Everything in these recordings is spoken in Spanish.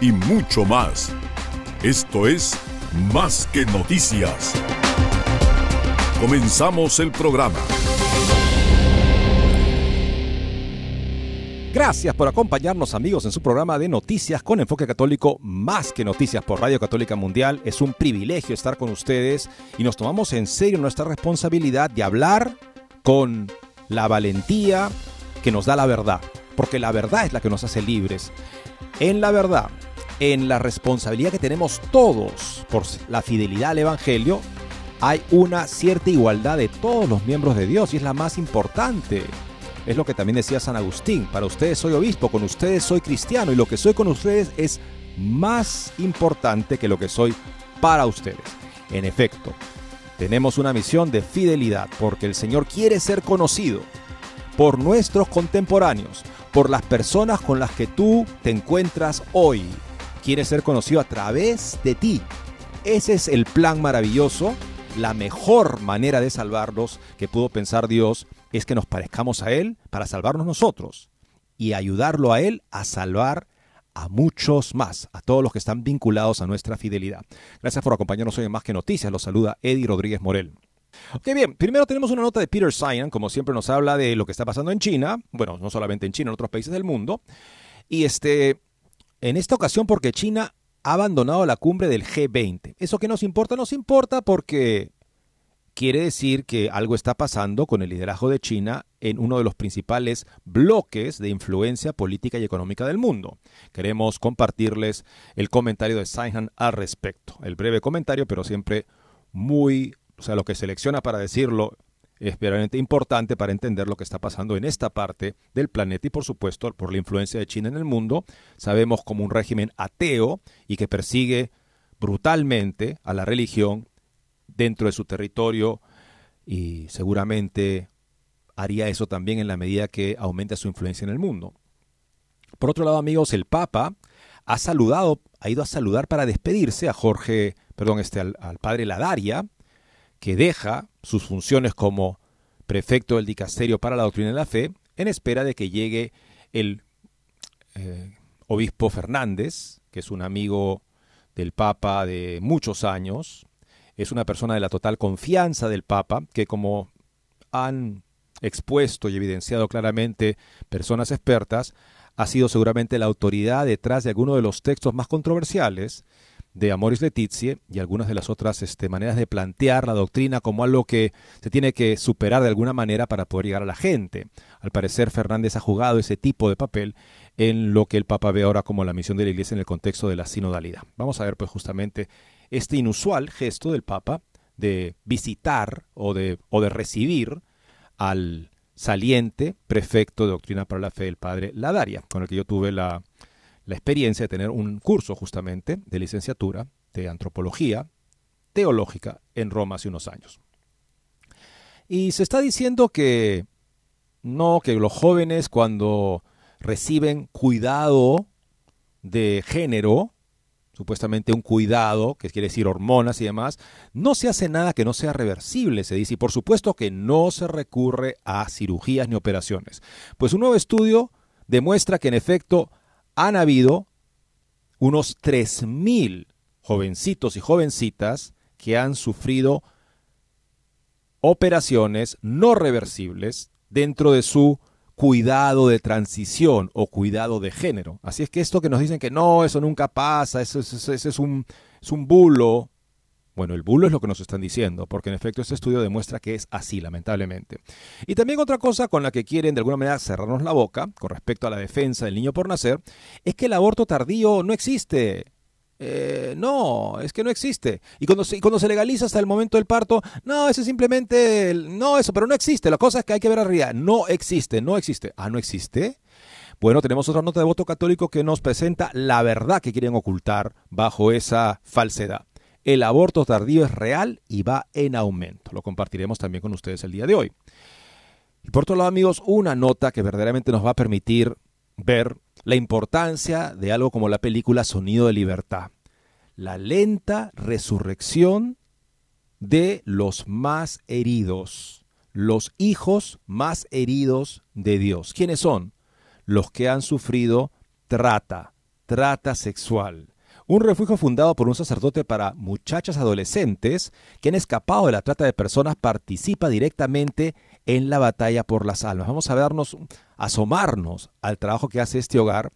y mucho más. Esto es Más que noticias. Comenzamos el programa. Gracias por acompañarnos amigos en su programa de noticias con enfoque católico más que noticias por Radio Católica Mundial. Es un privilegio estar con ustedes y nos tomamos en serio nuestra responsabilidad de hablar con la valentía que nos da la verdad, porque la verdad es la que nos hace libres. En la verdad, en la responsabilidad que tenemos todos por la fidelidad al Evangelio, hay una cierta igualdad de todos los miembros de Dios y es la más importante. Es lo que también decía San Agustín, para ustedes soy obispo, con ustedes soy cristiano y lo que soy con ustedes es más importante que lo que soy para ustedes. En efecto, tenemos una misión de fidelidad porque el Señor quiere ser conocido por nuestros contemporáneos, por las personas con las que tú te encuentras hoy. Quiere ser conocido a través de ti. Ese es el plan maravilloso, la mejor manera de salvarlos que pudo pensar Dios es que nos parezcamos a Él para salvarnos nosotros y ayudarlo a Él a salvar a muchos más, a todos los que están vinculados a nuestra fidelidad. Gracias por acompañarnos hoy en Más que Noticias. Los saluda Eddie Rodríguez Morel. Ok, bien, primero tenemos una nota de Peter Sion, como siempre nos habla de lo que está pasando en China, bueno, no solamente en China, en otros países del mundo. Y este, en esta ocasión porque China ha abandonado la cumbre del G20. ¿Eso que nos importa? Nos importa porque quiere decir que algo está pasando con el liderazgo de China en uno de los principales bloques de influencia política y económica del mundo. Queremos compartirles el comentario de Saihan al respecto. El breve comentario, pero siempre muy, o sea, lo que selecciona para decirlo es verdaderamente importante para entender lo que está pasando en esta parte del planeta y por supuesto por la influencia de China en el mundo. Sabemos como un régimen ateo y que persigue brutalmente a la religión dentro de su territorio y seguramente haría eso también en la medida que aumenta su influencia en el mundo. Por otro lado, amigos, el Papa ha saludado, ha ido a saludar para despedirse a Jorge, perdón, este, al, al padre Ladaria, que deja sus funciones como prefecto del dicasterio para la doctrina de la fe, en espera de que llegue el eh, obispo Fernández, que es un amigo del Papa de muchos años, es una persona de la total confianza del Papa, que como han expuesto y evidenciado claramente personas expertas, ha sido seguramente la autoridad detrás de algunos de los textos más controversiales de Amoris Letizie y algunas de las otras este, maneras de plantear la doctrina como algo que se tiene que superar de alguna manera para poder llegar a la gente. Al parecer Fernández ha jugado ese tipo de papel en lo que el Papa ve ahora como la misión de la Iglesia en el contexto de la sinodalidad. Vamos a ver pues justamente este inusual gesto del Papa de visitar o de, recibir al saliente prefecto de doctrina para la fe, el padre Ladaria, con el que yo tuve la, la experiencia de tener un curso justamente de licenciatura de antropología teológica en Roma hace unos años. Y se está diciendo que no, que los jóvenes cuando reciben cuidado de género, supuestamente un cuidado, que quiere decir hormonas y demás, no se hace nada que no sea reversible, se dice, y por supuesto que no se recurre a cirugías ni operaciones. Pues un nuevo estudio demuestra que en efecto han habido unos 3.000 jovencitos y jovencitas que han sufrido operaciones no reversibles dentro de su cuidado de transición o cuidado de género. Así es que esto que nos dicen que no, eso nunca pasa, eso, es, un, es un bulo, bueno, el bulo es lo que nos están diciendo, porque en efecto este estudio demuestra que es así, lamentablemente. Y también otra cosa con la que quieren de alguna manera cerrarnos la boca con respecto a la defensa del niño por nacer, es que el aborto tardío no existe. Eh, no, es que no existe. Y cuando, se, cuando se legaliza hasta el momento del parto, no, eso es simplemente, no, eso, pero no existe. La cosa es que hay que ver arriba. No existe, no existe. Ah, no existe. Bueno, tenemos otra nota de voto católico que nos presenta la verdad que quieren ocultar bajo esa falsedad. El aborto tardío es real y va en aumento. Lo compartiremos también con ustedes el día de hoy. Y por otro lado, amigos, una nota que verdaderamente nos va a permitir ver la importancia de algo como la película Sonido de Libertad. La lenta resurrección de los más heridos, los hijos más heridos de Dios. ¿Quiénes son? Los que han sufrido trata, trata sexual un refugio fundado por un sacerdote para muchachas adolescentes que han escapado de la trata de personas participa directamente en la batalla por las almas. Vamos a vernos, asomarnos al trabajo que hace este hogar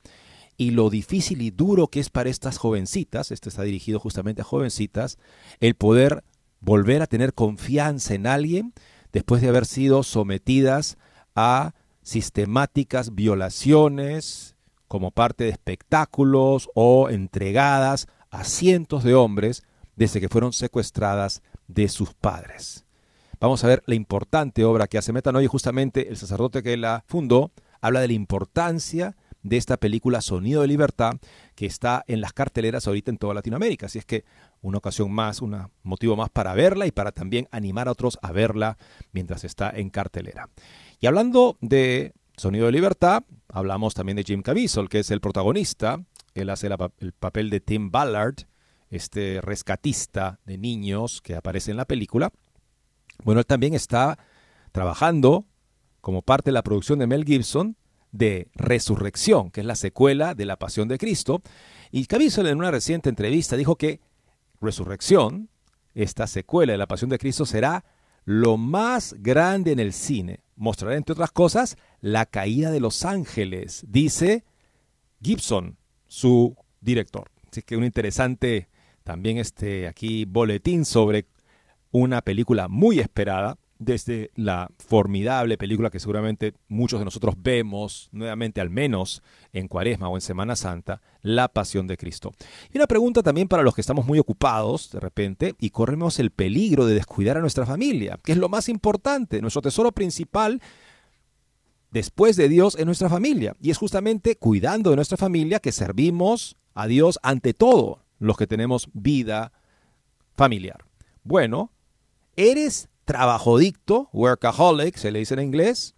y lo difícil y duro que es para estas jovencitas, esto está dirigido justamente a jovencitas, el poder volver a tener confianza en alguien después de haber sido sometidas a sistemáticas violaciones, como parte de espectáculos o entregadas a cientos de hombres desde que fueron secuestradas de sus padres. Vamos a ver la importante obra que hace Metanoia justamente el sacerdote que la fundó habla de la importancia de esta película Sonido de Libertad que está en las carteleras ahorita en toda Latinoamérica. Así es que una ocasión más, un motivo más para verla y para también animar a otros a verla mientras está en cartelera. Y hablando de Sonido de Libertad, hablamos también de Jim Caviezel, que es el protagonista. Él hace el papel de Tim Ballard, este rescatista de niños que aparece en la película. Bueno, él también está trabajando como parte de la producción de Mel Gibson de Resurrección, que es la secuela de La Pasión de Cristo. Y Caviezel en una reciente entrevista dijo que Resurrección, esta secuela de La Pasión de Cristo, será lo más grande en el cine. Mostrará, entre otras cosas, la caída de los ángeles, dice Gibson, su director. Así que un interesante también este aquí boletín sobre una película muy esperada desde la formidable película que seguramente muchos de nosotros vemos nuevamente al menos en Cuaresma o en Semana Santa, La Pasión de Cristo. Y una pregunta también para los que estamos muy ocupados de repente y corremos el peligro de descuidar a nuestra familia, que es lo más importante, nuestro tesoro principal después de Dios es nuestra familia. Y es justamente cuidando de nuestra familia que servimos a Dios ante todo los que tenemos vida familiar. Bueno, eres trabachodicto, workaholic, se le dice en inglés,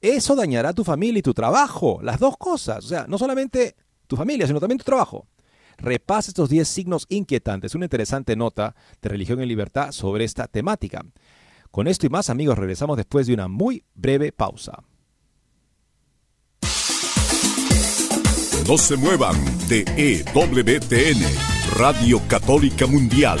eso dañará tu familia y tu trabajo, las dos cosas, o sea, no solamente tu familia, sino también tu trabajo. Repasa estos 10 signos inquietantes, una interesante nota de Religión en Libertad sobre esta temática. Con esto y más amigos regresamos después de una muy breve pausa. No se muevan de EWTN, Radio Católica Mundial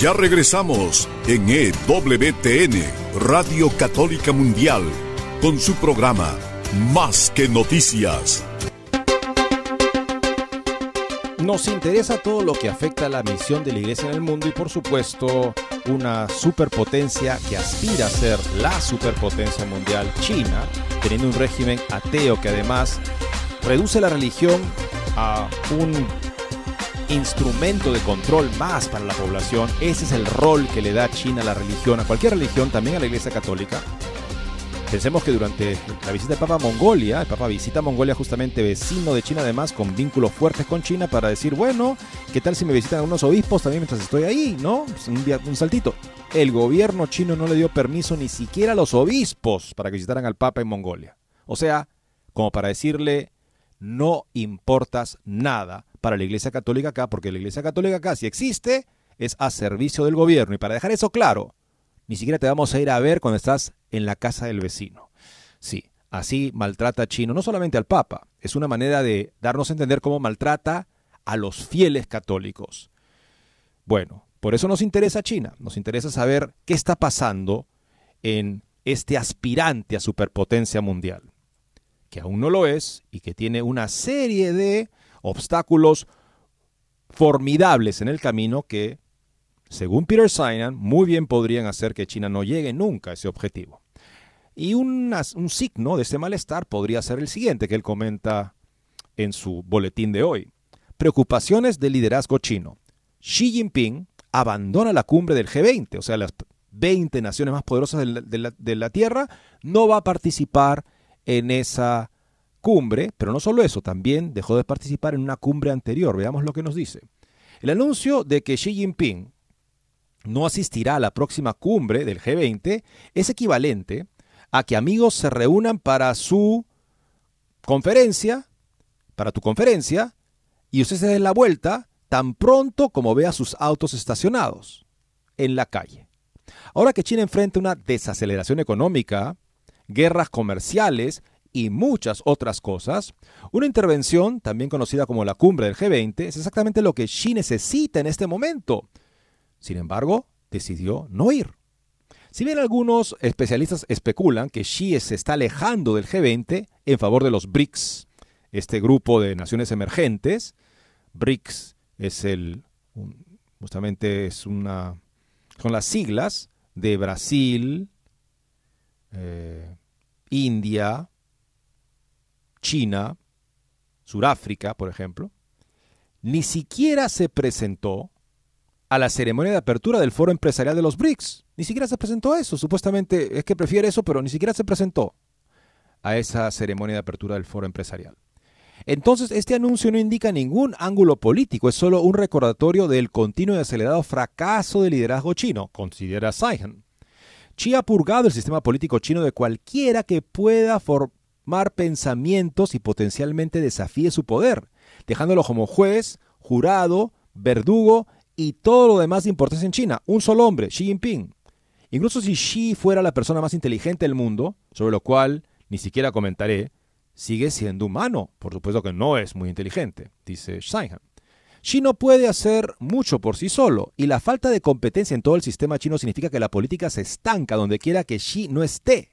Ya regresamos en EWTN, Radio Católica Mundial, con su programa Más que Noticias. Nos interesa todo lo que afecta a la misión de la Iglesia en el mundo y por supuesto una superpotencia que aspira a ser la superpotencia mundial, China, teniendo un régimen ateo que además reduce la religión a un instrumento de control más para la población. Ese es el rol que le da China a la religión, a cualquier religión, también a la Iglesia Católica. Pensemos que durante la visita del Papa a Mongolia, el Papa visita Mongolia justamente vecino de China además, con vínculos fuertes con China para decir, bueno, ¿qué tal si me visitan unos obispos también mientras estoy ahí? ¿No? Pues un, un saltito. El gobierno chino no le dio permiso ni siquiera a los obispos para que visitaran al Papa en Mongolia. O sea, como para decirle, no importas nada para la Iglesia Católica acá, porque la Iglesia Católica acá, si existe, es a servicio del gobierno. Y para dejar eso claro, ni siquiera te vamos a ir a ver cuando estás en la casa del vecino. Sí, así maltrata Chino, no solamente al Papa, es una manera de darnos a entender cómo maltrata a los fieles católicos. Bueno, por eso nos interesa China, nos interesa saber qué está pasando en este aspirante a superpotencia mundial, que aún no lo es y que tiene una serie de obstáculos formidables en el camino que según Peter Sinan, muy bien podrían hacer que China no llegue nunca a ese objetivo. Y un, signo de ese malestar podría ser el siguiente que él comenta en su boletín de hoy. Preocupaciones del liderazgo chino. Xi Jinping abandona la cumbre del G20, o sea, las 20 naciones más poderosas de la, de la, de la Tierra, no va a participar en esa cumbre, pero no solo eso, también dejó de participar en una cumbre anterior. Veamos lo que nos dice. El anuncio de que Xi Jinping no asistirá a la próxima cumbre del G20 es equivalente a que amigos se reúnan para su conferencia, para tu conferencia, y usted se dé la vuelta tan pronto como vea sus autos estacionados en la calle. Ahora que China enfrenta una desaceleración económica, guerras comerciales y muchas otras cosas, una intervención, también conocida como la cumbre del G20, es exactamente lo que Xi necesita en este momento sin embargo, decidió no ir. Si bien algunos especialistas especulan que Xi se está alejando del G20 en favor de los BRICS, este grupo de naciones emergentes, BRICS es el justamente es una son las siglas de Brasil, eh, India, China, Sudáfrica, por ejemplo, ni siquiera se presentó a la ceremonia de apertura del foro empresarial de los BRICS. Ni siquiera se presentó eso. Supuestamente es que prefiere eso, pero ni siquiera se presentó a esa ceremonia de apertura del foro empresarial. Entonces, este anuncio no indica ningún ángulo político, es solo un recordatorio del continuo y acelerado fracaso del liderazgo chino, considera Saihan. Xi ha purgado el sistema político chino de cualquiera que pueda formar pensamientos y potencialmente desafíe su poder, dejándolo como juez, jurado, verdugo y todo lo demás de importancia en China. Un solo hombre, Xi Jinping. Incluso si Xi fuera la persona más inteligente del mundo, sobre lo cual ni siquiera comentaré, sigue siendo humano. Por supuesto que no es muy inteligente, dice Saihan. Xi no puede hacer mucho por sí solo, y la falta de competencia en todo el sistema chino significa que la política se estanca donde quiera que Xi no esté.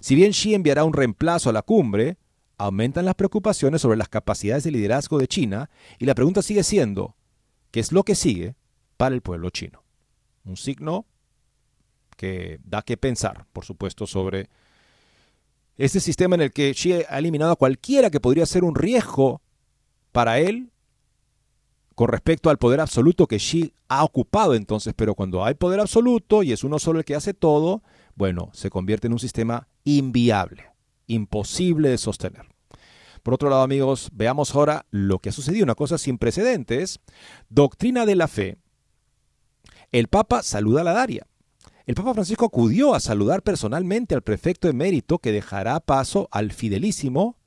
Si bien Xi enviará un reemplazo a la cumbre, aumentan las preocupaciones sobre las capacidades de liderazgo de China, y la pregunta sigue siendo, que es lo que sigue para el pueblo chino. Un signo que da que pensar, por supuesto, sobre este sistema en el que Xi ha eliminado a cualquiera que podría ser un riesgo para él con respecto al poder absoluto que Xi ha ocupado entonces, pero cuando hay poder absoluto y es uno solo el que hace todo, bueno, se convierte en un sistema inviable, imposible de sostener. Por otro lado, amigos, veamos ahora lo que ha sucedido, una cosa sin precedentes. Doctrina de la fe. El Papa saluda a la Daria. El Papa Francisco acudió a saludar personalmente al prefecto emérito que dejará paso al fidelísimo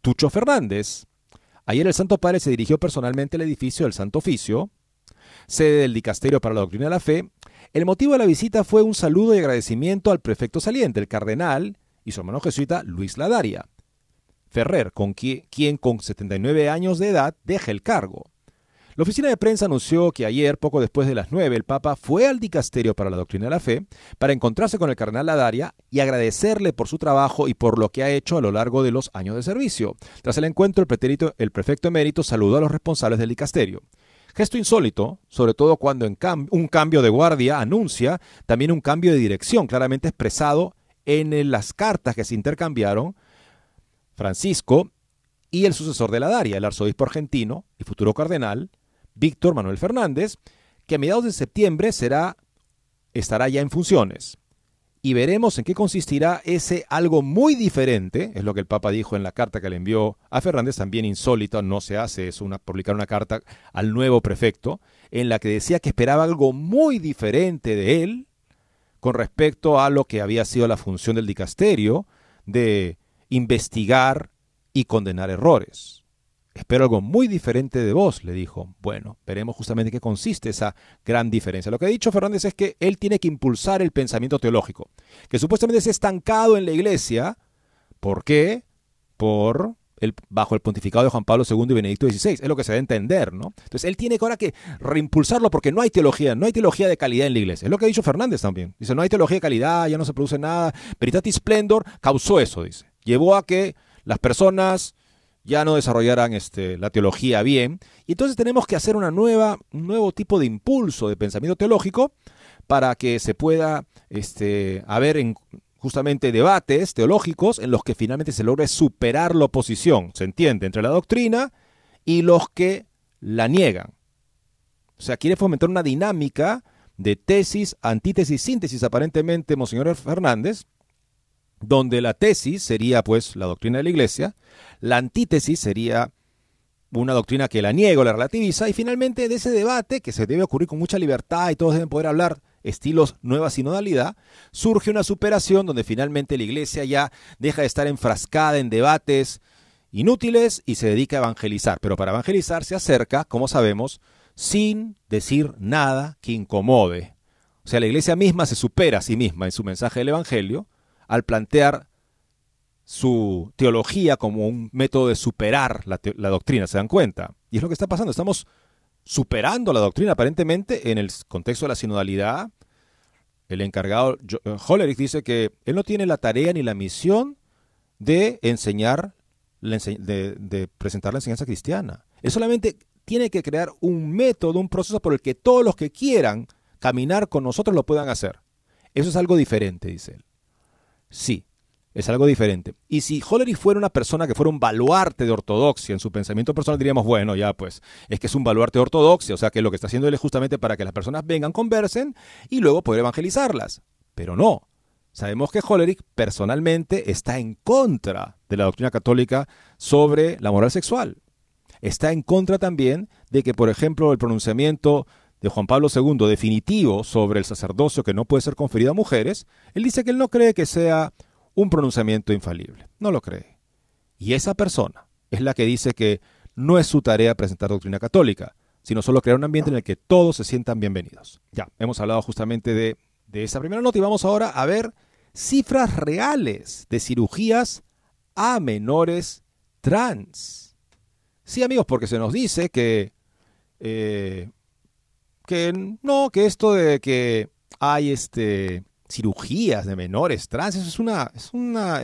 Tucho Fernández. Ayer el Santo Padre se dirigió personalmente al edificio del Santo Oficio, sede del Dicasterio para la Doctrina de la Fe. El motivo de la visita fue un saludo y agradecimiento al prefecto saliente, el cardenal y su hermano jesuita Luis Ladaria. Ferrer, con quien, con 79 años de edad deja el cargo. La oficina de prensa anunció que ayer, poco después de las 9, el Papa fue al dicasterio para la doctrina de la fe para encontrarse con el cardenal Ladaria y agradecerle por su trabajo y por lo que ha hecho a lo largo de los años de servicio. Tras el encuentro, el, el prefecto emérito saludó a los responsables del dicasterio. Gesto insólito, sobre todo cuando en un cambio de guardia anuncia también un cambio de dirección claramente expresado en las cartas que se intercambiaron Francisco y el sucesor de la Daria, el arzobispo argentino y futuro cardenal, Víctor Manuel Fernández, que a mediados de septiembre será, estará ya en funciones. Y veremos en qué consistirá ese algo muy diferente, es lo que el Papa dijo en la carta que le envió a Fernández, también insólito, no se hace, es una, publicar una carta al nuevo prefecto, en la que decía que esperaba algo muy diferente de él con respecto a lo que había sido la función del dicasterio de investigar y condenar errores. Espero algo muy diferente de vos, le dijo. Bueno, veremos justamente qué consiste esa gran diferencia. Lo que ha dicho Fernández es que él tiene que impulsar el pensamiento teológico, que supuestamente es estancado en la iglesia. ¿Por qué? Por el, bajo el pontificado de Juan Pablo II y Benedicto XVI. Es lo que se debe entender, ¿no? Entonces él tiene que ahora que reimpulsarlo porque no hay teología, no hay teología de calidad en la iglesia. Es lo que ha dicho Fernández también. Dice, no hay teología de calidad, ya no se produce nada. Veritatis Splendor causó eso, dice. Llevó a que las personas ya no desarrollaran este, la teología bien. Y entonces tenemos que hacer un nuevo tipo de impulso de pensamiento teológico para que se pueda este, haber en, justamente debates teológicos en los que finalmente se logre superar la oposición, se entiende, entre la doctrina y los que la niegan. O sea, quiere fomentar una dinámica de tesis, antítesis, síntesis, aparentemente, Monseñor Fernández, donde la tesis sería pues la doctrina de la iglesia, la antítesis sería una doctrina que la niega o la relativiza, y finalmente de ese debate, que se debe ocurrir con mucha libertad y todos deben poder hablar estilos nueva sinodalidad, surge una superación donde finalmente la iglesia ya deja de estar enfrascada en debates inútiles y se dedica a evangelizar. Pero para evangelizar se acerca, como sabemos, sin decir nada que incomode. O sea, la iglesia misma se supera a sí misma en su mensaje del Evangelio al plantear su teología como un método de superar la, doctrina, ¿se dan cuenta? Y es lo que está pasando, estamos superando la doctrina aparentemente en el contexto de la sinodalidad. El encargado eh, Hollerich dice que él no tiene la tarea ni la misión de enseñar, de, de presentar la enseñanza cristiana. Él solamente tiene que crear un método, un proceso por el que todos los que quieran caminar con nosotros lo puedan hacer. Eso es algo diferente, dice él. Sí, es algo diferente. Y si Hollerich fuera una persona que fuera un baluarte de ortodoxia en su pensamiento personal, diríamos, bueno, ya pues, es que es un baluarte de ortodoxia, o sea que lo que está haciendo él es justamente para que las personas vengan, conversen y luego poder evangelizarlas. Pero no. Sabemos que Hollerich personalmente está en contra de la doctrina católica sobre la moral sexual. Está en contra también de que, por ejemplo, el pronunciamiento de Juan Pablo II definitivo sobre el sacerdocio que no puede ser conferido a mujeres, él dice que él no cree que sea un pronunciamiento infalible. No lo cree. Y esa persona es la que dice que no es su tarea presentar doctrina católica, sino solo crear un ambiente en el que todos se sientan bienvenidos. Ya, hemos hablado justamente de, de esa primera nota y vamos ahora a ver cifras reales de cirugías a menores trans. Sí, amigos, porque se nos dice que eh, que no, que esto de que hay este cirugías de menores trans, eso es una, es una,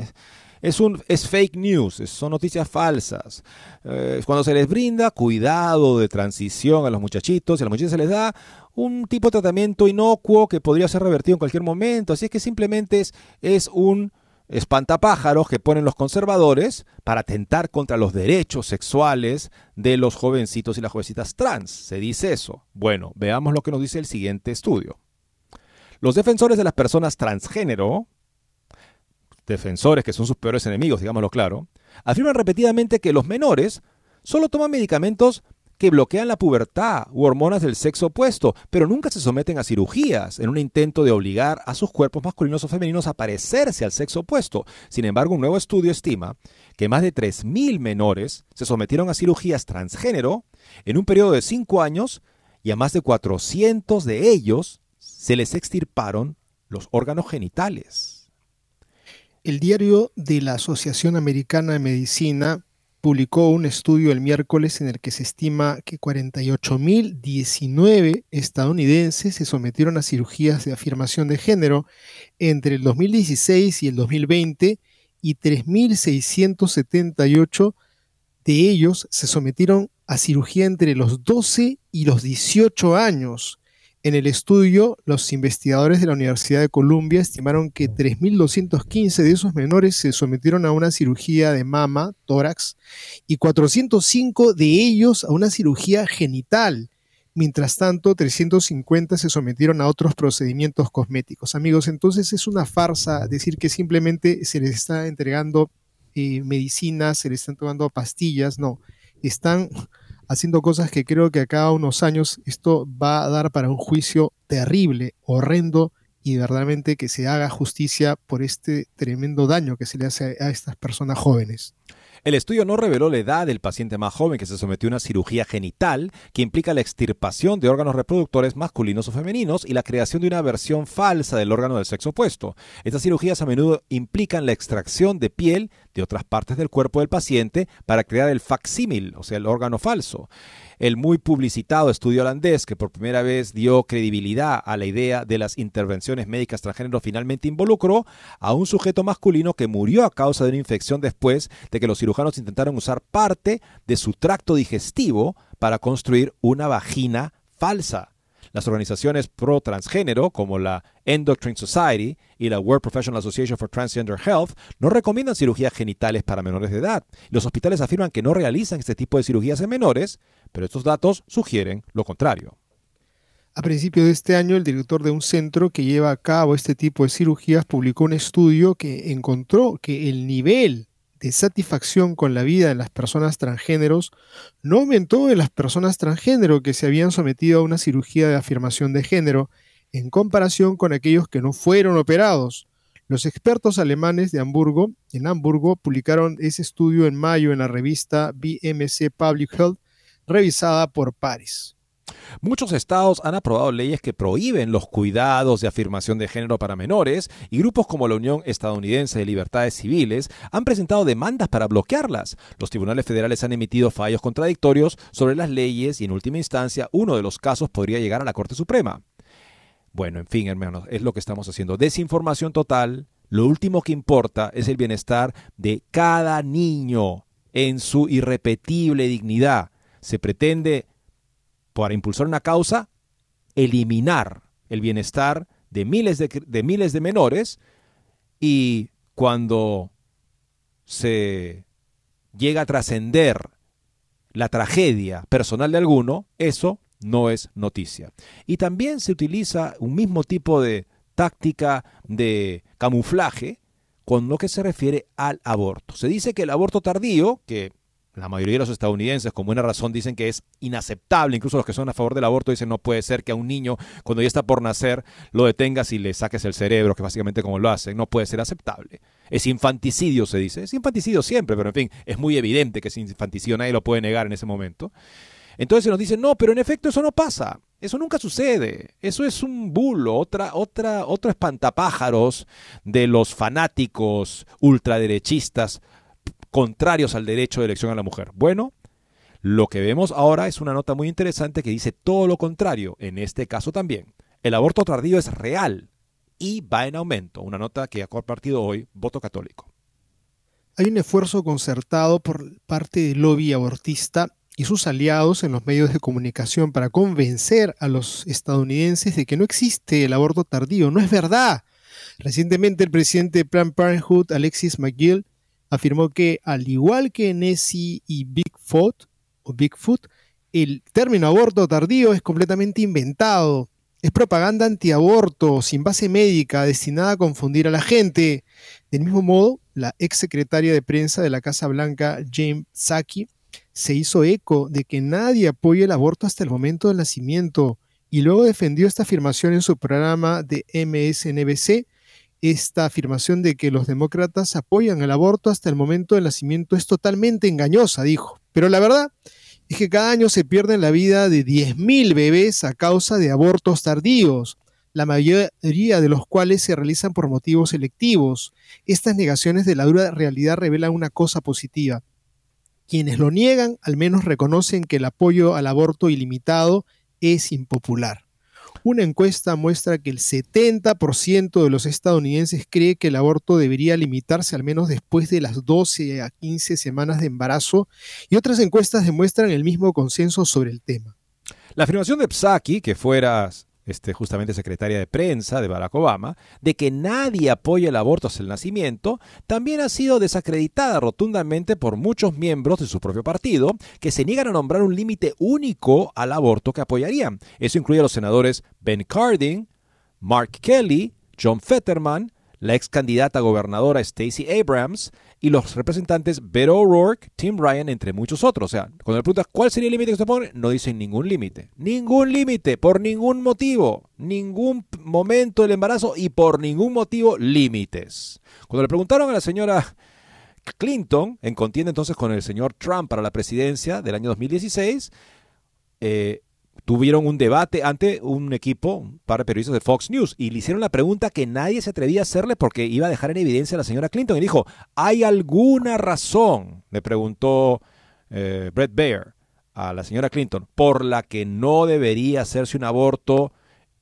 es un, es fake news, son noticias falsas. Eh, cuando se les brinda cuidado de transición a los muchachitos y a las muchachas se les da un tipo de tratamiento inocuo que podría ser revertido en cualquier momento, así es que simplemente es, es un espantapájaros que ponen los conservadores para atentar contra los derechos sexuales de los jovencitos y las jovencitas trans. Se dice eso. Bueno, veamos lo que nos dice el siguiente estudio. Los defensores de las personas transgénero, defensores que son sus peores enemigos, digámoslo claro, afirman repetidamente que los menores solo toman medicamentos que bloquean la pubertad u hormonas del sexo opuesto, pero nunca se someten a cirugías en un intento de obligar a sus cuerpos masculinos o femeninos a parecerse al sexo opuesto. Sin embargo, un nuevo estudio estima que más de 3.000 menores se sometieron a cirugías transgénero en un periodo de 5 años y a más de 400 de ellos se les extirparon los órganos genitales. El diario de la Asociación Americana de Medicina publicó un estudio el miércoles en el que se estima que 48.019 estadounidenses se sometieron a cirugías de afirmación de género entre el 2016 y el 2020 y 3.678 de ellos se sometieron a cirugía entre los 12 y los 18 años. En el estudio, los investigadores de la Universidad de Columbia estimaron que 3.215 de esos menores se sometieron a una cirugía de mama, tórax, y 405 de ellos a una cirugía genital. Mientras tanto, 350 se sometieron a otros procedimientos cosméticos. Amigos, entonces es una farsa decir que simplemente se les está entregando eh, medicinas, se les están tomando pastillas. No, están haciendo cosas que creo que a cada unos años esto va a dar para un juicio terrible, horrendo y verdaderamente que se haga justicia por este tremendo daño que se le hace a estas personas jóvenes. El estudio no reveló la edad del paciente más joven que se sometió a una cirugía genital que implica la extirpación de órganos reproductores masculinos o femeninos y la creación de una versión falsa del órgano del sexo opuesto. Estas cirugías a menudo implican la extracción de piel de otras partes del cuerpo del paciente para crear el facsímil, o sea, el órgano falso el muy publicitado estudio holandés que por primera vez dio credibilidad a la idea de las intervenciones médicas transgénero finalmente involucró a un sujeto masculino que murió a causa de una infección después de que los cirujanos intentaron usar parte de su tracto digestivo para construir una vagina falsa. Las organizaciones pro-transgénero, como la Endocrine Society y la World Professional Association for Transgender Health, no recomiendan cirugías genitales para menores de edad. Los hospitales afirman que no realizan este tipo de cirugías en menores, pero estos datos sugieren lo contrario. A principios de este año, el director de un centro que lleva a cabo este tipo de cirugías publicó un estudio que encontró que el nivel de satisfacción con la vida de las personas transgéneros no aumentó en las personas transgénero que se habían sometido a una cirugía de afirmación de género en comparación con aquellos que no fueron operados. Los expertos alemanes de Hamburgo, en Hamburgo, publicaron ese estudio en mayo en la revista BMC Public Health revisada por pares. Muchos estados han aprobado leyes que prohíben los cuidados de afirmación de género para menores y grupos como la Unión Estadounidense de Libertades Civiles han presentado demandas para bloquearlas. Los tribunales federales han emitido fallos contradictorios sobre las leyes y en última instancia uno de los casos podría llegar a la Corte Suprema. Bueno, en fin, hermanos, es lo que estamos haciendo. Desinformación total. Lo último que importa es el bienestar de cada niño en su irrepetible dignidad se pretende, para impulsar una causa, eliminar el bienestar de miles de, de miles de menores y cuando se llega a trascender la tragedia personal de alguno, eso no es noticia. Y también se utiliza un mismo tipo de táctica de camuflaje con lo que se refiere al aborto. Se dice que el aborto tardío, que la mayoría de los estadounidenses con buena razón dicen que es inaceptable, incluso los que son a favor del aborto dicen no puede ser que a un niño cuando ya está por nacer lo detengas y le saques el cerebro, que básicamente como lo hacen, no puede ser aceptable. Es infanticidio, se dice. Es infanticidio siempre, pero en fin, es muy evidente que es infanticidio, nadie lo puede negar en ese momento. Entonces se nos dicen, no, pero en efecto eso no pasa. Eso nunca sucede. Eso es un bulo, otra, otra, otro espantapájaros de los fanáticos ultraderechistas contrarios al derecho de elección a la mujer. Bueno, lo que vemos ahora es una nota muy interesante que dice todo lo contrario, en este caso también. El aborto tardío es real y va en aumento. Una nota que ha compartido hoy Voto Católico. Hay un esfuerzo concertado por parte del lobby abortista y sus aliados en los medios de comunicación para convencer a los estadounidenses de que no existe el aborto tardío. No es verdad. Recientemente el presidente de Planned Parenthood, Alexis McGill, afirmó que al igual que Nessie y Bigfoot, o Bigfoot, el término aborto tardío es completamente inventado. Es propaganda antiaborto, sin base médica, destinada a confundir a la gente. Del mismo modo, la ex secretaria de prensa de la Casa Blanca, James Psaki, se hizo eco de que nadie apoya el aborto hasta el momento del nacimiento y luego defendió esta afirmación en su programa de MSNBC esta afirmación de que los demócratas apoyan el aborto hasta el momento del nacimiento es totalmente engañosa, dijo. Pero la verdad es que cada año se pierden la vida de 10.000 bebés a causa de abortos tardíos, la mayoría de los cuales se realizan por motivos selectivos. Estas negaciones de la dura realidad revelan una cosa positiva Quienes lo niegan al menos reconocen que el apoyo al aborto ilimitado es impopular. Una encuesta muestra que el 70% de los estadounidenses cree que el aborto debería limitarse al menos después de las 12 a 15 semanas de embarazo y otras encuestas demuestran el mismo consenso sobre el tema. La afirmación de Psaki, que fuera este, justamente secretaria de prensa de Barack Obama, de que nadie apoya el aborto hasta el nacimiento, también ha sido desacreditada rotundamente por muchos miembros de su propio partido, que se niegan a nombrar un límite único al aborto que apoyarían. Eso incluye a los senadores Ben Cardin, Mark Kelly, John Fetterman, la ex candidata gobernadora Stacey Abrams y los representantes Beto O'Rourke, Tim Ryan, entre muchos otros. O sea, cuando le preguntas cuál sería el límite que se pone, no dicen ningún límite. Ningún límite, por ningún motivo, ningún momento del embarazo y por ningún motivo límites. Cuando le preguntaron a la señora Clinton, en contienda entonces con el señor Trump para la presidencia del año 2016, eh, tuvieron un debate ante un equipo, un par de periodistas de Fox News, y le hicieron la pregunta que nadie se atrevía a hacerle porque iba a dejar en evidencia a la señora Clinton. Y dijo, ¿hay alguna razón, le preguntó eh, Brett Baer a la señora Clinton, por la que no debería hacerse un aborto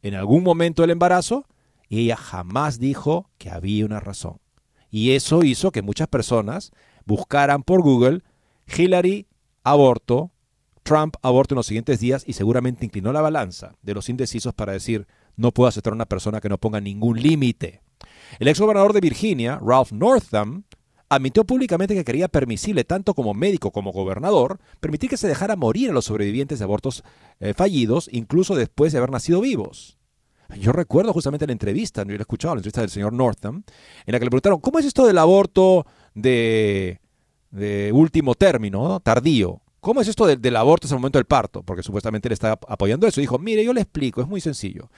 en algún momento del embarazo? Y ella jamás dijo que había una razón. Y eso hizo que muchas personas buscaran por Google Hillary aborto Trump aborto en los siguientes días y seguramente inclinó la balanza de los indecisos para decir no puedo aceptar a una persona que no ponga ningún límite. El ex gobernador de Virginia, Ralph Northam, admitió públicamente que quería permisible, tanto como médico como gobernador, permitir que se dejara morir a los sobrevivientes de abortos eh, fallidos, incluso después de haber nacido vivos. Yo recuerdo justamente la entrevista, no he escuchado la entrevista del señor Northam, en la que le preguntaron, ¿cómo es esto del aborto de, último término, tardío? ¿Cómo es esto del, aborto en el momento del parto? Porque supuestamente él está apoyando eso. Dijo, mire, yo le explico, es muy sencillo.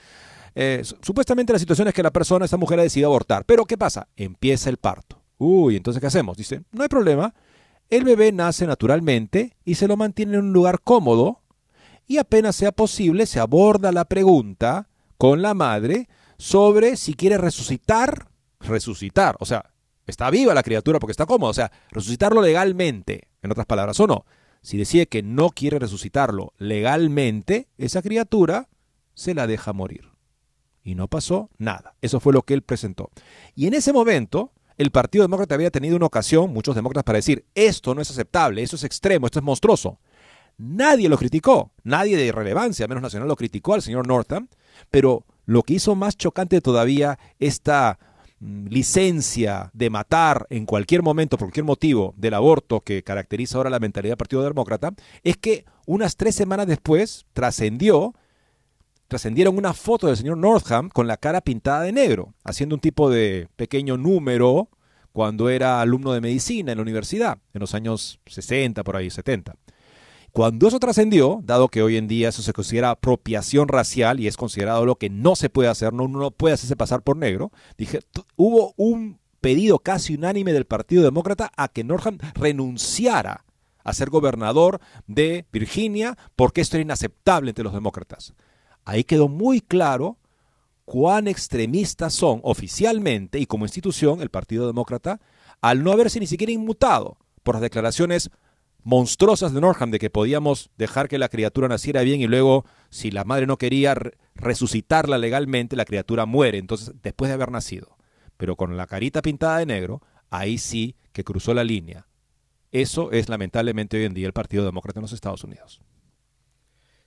Eh, supuestamente la situación es que la persona, esa mujer ha decidido abortar. Pero ¿qué pasa? Empieza el parto. Uy, entonces ¿qué hacemos? Dice, no hay problema. El bebé nace naturalmente y se lo mantiene en un lugar cómodo. Y apenas sea posible, se aborda la pregunta con la madre sobre si quiere resucitar, resucitar. O sea, está viva la criatura porque está cómoda. O sea, resucitarlo legalmente, en otras palabras, o no. Si decide que no quiere resucitarlo legalmente, esa criatura se la deja morir. Y no pasó nada. Eso fue lo que él presentó. Y en ese momento, el Partido Demócrata había tenido una ocasión, muchos demócratas, para decir, esto no es aceptable, esto es extremo, esto es monstruoso. Nadie lo criticó, nadie de relevancia, menos nacional, lo criticó al señor Northam, pero lo que hizo más chocante todavía esta licencia de matar en cualquier momento, por cualquier motivo, del aborto que caracteriza ahora la mentalidad del Partido Demócrata, es que unas tres semanas después trascendió, trascendieron una foto del señor Northam con la cara pintada de negro, haciendo un tipo de pequeño número cuando era alumno de medicina en la universidad, en los años 60, por ahí, 70. Cuando eso trascendió, dado que hoy en día eso se considera apropiación racial y es considerado lo que no se puede hacer, no, uno no puede hacerse pasar por negro, dije, hubo un pedido casi unánime del Partido Demócrata a que Northam renunciara a ser gobernador de Virginia porque esto era inaceptable entre los demócratas. Ahí quedó muy claro cuán extremistas son oficialmente y como institución el Partido Demócrata al no haberse ni siquiera inmutado por las declaraciones monstruosas de Norham de que podíamos dejar que la criatura naciera bien y luego, si la madre no quería resucitarla legalmente, la criatura muere, entonces después de haber nacido. Pero con la carita pintada de negro, ahí sí que cruzó la línea. Eso es lamentablemente hoy en día el Partido Demócrata en los Estados Unidos.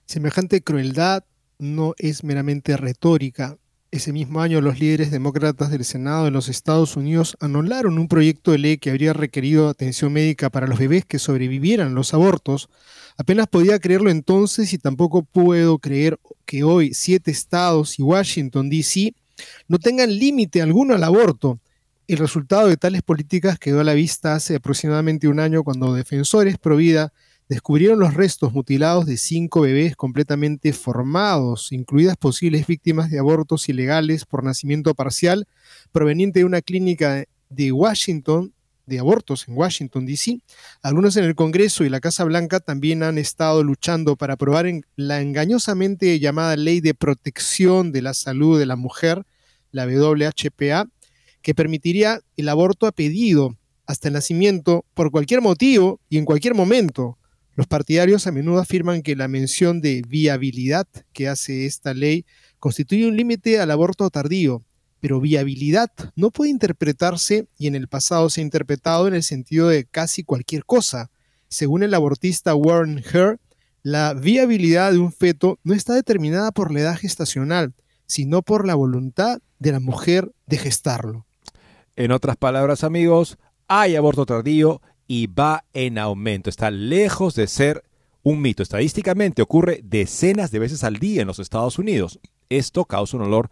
Semejante crueldad no es meramente retórica, ese mismo año, los líderes demócratas del Senado de los Estados Unidos anularon un proyecto de ley que habría requerido atención médica para los bebés que sobrevivieran los abortos. Apenas podía creerlo entonces y tampoco puedo creer que hoy siete estados y Washington, D.C. no tengan límite alguno al aborto. El resultado de tales políticas quedó a la vista hace aproximadamente un año cuando defensores pro vida descubrieron los restos mutilados de cinco bebés completamente formados, incluidas posibles víctimas de abortos ilegales por nacimiento parcial, proveniente de una clínica de Washington, de abortos en Washington, D.C. Algunos en el Congreso y la Casa Blanca también han estado luchando para aprobar la engañosamente llamada Ley de Protección de la Salud de la Mujer, la WHPA, que permitiría el aborto a pedido hasta el nacimiento, por cualquier motivo y en cualquier momento. Los partidarios a menudo afirman que la mención de viabilidad que hace esta ley constituye un límite al aborto tardío, pero viabilidad no puede interpretarse y en el pasado se ha interpretado en el sentido de casi cualquier cosa. Según el abortista Warren Herr, la viabilidad de un feto no está determinada por la edad gestacional, sino por la voluntad de la mujer de gestarlo. En otras palabras, amigos, hay aborto tardío y va en aumento. Está lejos de ser un mito. Estadísticamente ocurre decenas de veces al día en los Estados Unidos. Esto causa un olor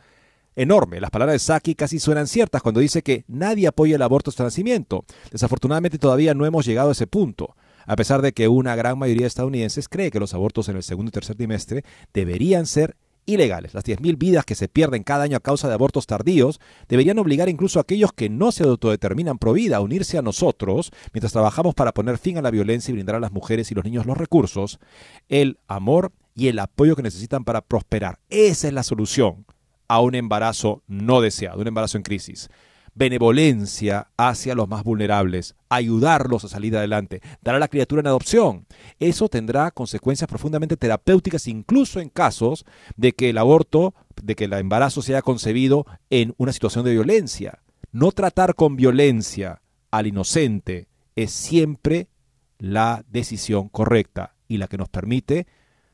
enorme. Las palabras de Saki casi suenan ciertas cuando dice que nadie apoya el aborto hasta nacimiento. Desafortunadamente todavía no hemos llegado a ese punto a pesar de que una gran mayoría de estadounidenses cree que los abortos en el segundo y tercer trimestre deberían ser ilegales. Las 10.000 vidas que se pierden cada año a causa de abortos tardíos deberían obligar incluso a aquellos que no se autodeterminan pro vida a unirse a nosotros mientras trabajamos para poner fin a la violencia y brindar a las mujeres y los niños los recursos, el amor y el apoyo que necesitan para prosperar. Esa es la solución a un embarazo no deseado, un embarazo en crisis benevolencia hacia los más vulnerables, ayudarlos a salir adelante, dar a la criatura en adopción. Eso tendrá consecuencias profundamente terapéuticas, incluso en casos de que el aborto, de que el embarazo se haya concebido en una situación de violencia. No tratar con violencia al inocente es siempre la decisión correcta y la que nos permite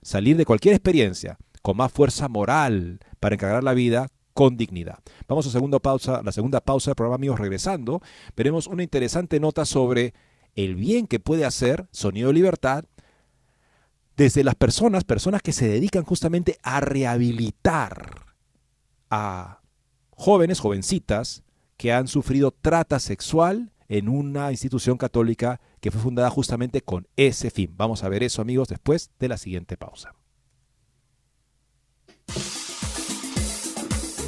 salir de cualquier experiencia con más fuerza moral para encargar la vida con dignidad. Vamos a segunda pausa, la segunda pausa del programa, amigos, regresando. Veremos una interesante nota sobre el bien que puede hacer Sonido de Libertad desde las personas, personas que se dedican justamente a rehabilitar a jóvenes, jovencitas, que han sufrido trata sexual en una institución católica que fue fundada justamente con ese fin. Vamos a ver eso, amigos, después de la siguiente pausa.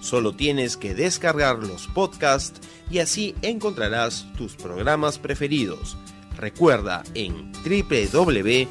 Solo tienes que descargar los podcasts y así encontrarás tus programas preferidos. Recuerda en www.ewtn.com.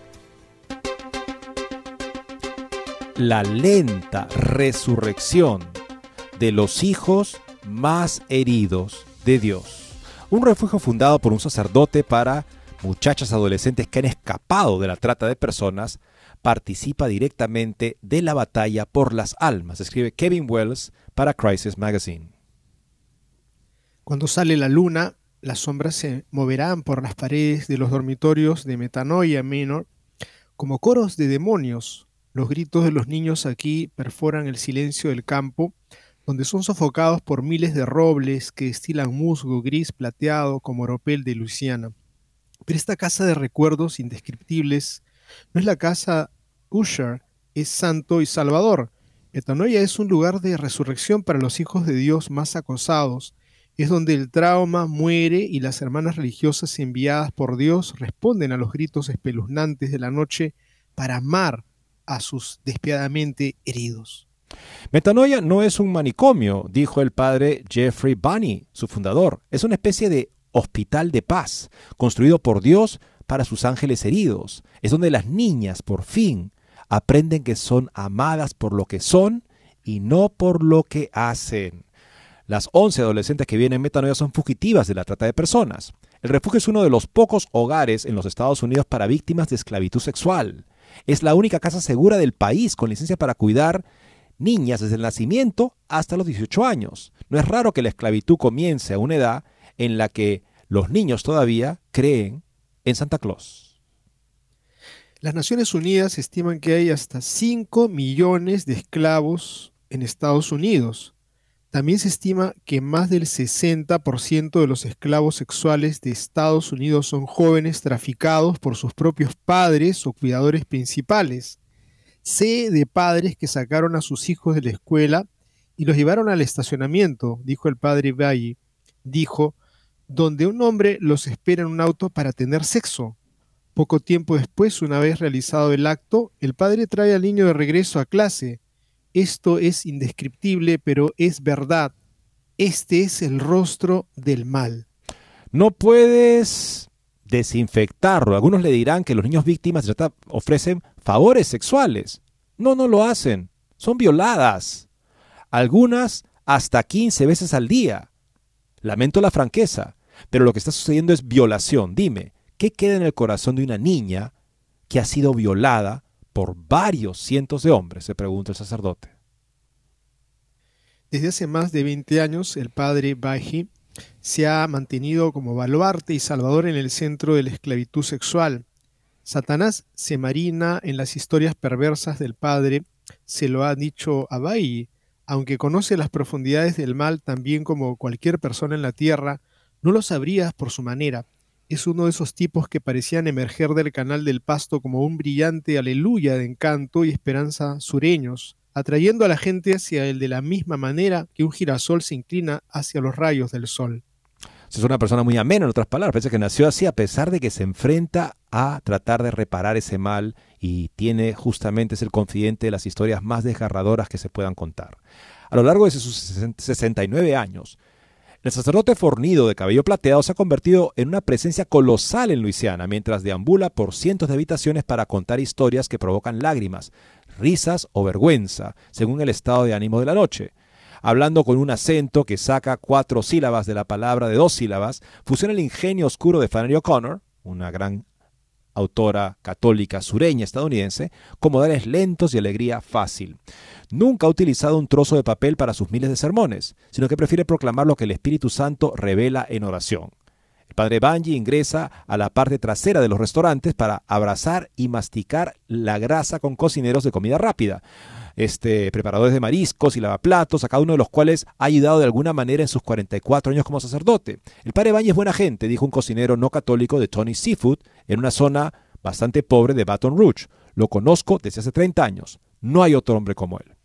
La lenta resurrección de los hijos más heridos de Dios. Un refugio fundado por un sacerdote para muchachas adolescentes que han escapado de la trata de personas, participa directamente de la batalla por las almas, escribe Kevin Wells para Crisis Magazine. Cuando sale la luna, las sombras se moverán por las paredes de los dormitorios de Metanoia Menor como coros de demonios. Los gritos de los niños aquí perforan el silencio del campo donde son sofocados por miles de robles que destilan musgo gris plateado como oropel de Luisiana. Pero esta casa de recuerdos indescriptibles no es la casa Usher, es santo y salvador. Metanoia es un lugar de resurrección para los hijos de Dios más acosados. Es donde el trauma muere y las hermanas religiosas enviadas por Dios responden a los gritos espeluznantes de la noche para amar a sus despiadadamente heridos. Metanoia no es un manicomio, dijo el padre Jeffrey Bunny, su fundador. Es una especie de hospital de paz, construido por Dios para sus ángeles heridos. Es donde las niñas, por fin, aprenden que son amadas por lo que son y no por lo que hacen. Las 11 adolescentes que vienen en Metanoia son fugitivas de la trata de personas. El refugio es uno de los pocos hogares en los Estados Unidos para víctimas de esclavitud sexual. Es la única casa segura del país con licencia para cuidar niñas desde el nacimiento hasta los 18 años. No es raro que la esclavitud comience a una edad en la que los niños todavía creen en Santa Claus. Las Naciones Unidas estiman que hay hasta 5 millones de esclavos en Estados Unidos. También se estima que más del 60% de los esclavos sexuales de Estados Unidos son jóvenes traficados por sus propios padres o cuidadores principales. Sé de padres que sacaron a sus hijos de la escuela y los llevaron al estacionamiento, dijo el padre Valle. Dijo, donde un hombre los espera en un auto para tener sexo. Poco tiempo después, una vez realizado el acto, el padre trae al niño de regreso a clase. Esto es indescriptible, pero es verdad. Este es el rostro del mal. No puedes desinfectarlo. Algunos le dirán que los niños víctimas ofrecen favores sexuales. No, no lo hacen. Son violadas. Algunas hasta 15 veces al día. Lamento la franqueza, pero lo que está sucediendo es violación. Dime, ¿qué queda en el corazón de una niña que ha sido violada por varios cientos de hombres? se pregunta el sacerdote. Desde hace más de 20 años, el padre Baji se ha mantenido como baluarte y salvador en el centro de la esclavitud sexual. Satanás se marina en las historias perversas del padre, se lo ha dicho a Bayi, aunque conoce las profundidades del mal también como cualquier persona en la tierra, no lo sabrías por su manera. Es uno de esos tipos que parecían emerger del canal del pasto como un brillante aleluya de encanto y esperanza sureños, atrayendo a la gente hacia él de la misma manera que un girasol se inclina hacia los rayos del sol. Es una persona muy amena, en otras palabras. Parece que nació así a pesar de que se enfrenta a tratar de reparar ese mal y tiene justamente, es el confidente de las historias más desgarradoras que se puedan contar. A lo largo de sus 69 años, el sacerdote fornido de cabello plateado se ha convertido en una presencia colosal en Luisiana mientras deambula por cientos de habitaciones para contar historias que provocan lágrimas, risas o vergüenza, según el estado de ánimo de la noche. Hablando con un acento que saca cuatro sílabas de la palabra de dos sílabas, fusiona el ingenio oscuro de Flannery O'Connor, una gran autora católica sureña estadounidense, con modales lentos y alegría fácil. Nunca ha utilizado un trozo de papel para sus miles de sermones, sino que prefiere proclamar lo que el Espíritu Santo revela en oración. El padre Banji ingresa a la parte trasera de los restaurantes para abrazar y masticar la grasa con cocineros de comida rápida este, preparadores de mariscos y lavaplatos, a cada uno de los cuales ha ayudado de alguna manera en sus 44 años como sacerdote. El padre Bañez es buena gente, dijo un cocinero no católico de Tony Seafood en una zona bastante pobre de Baton Rouge. Lo conozco desde hace 30 años. No hay otro hombre como él.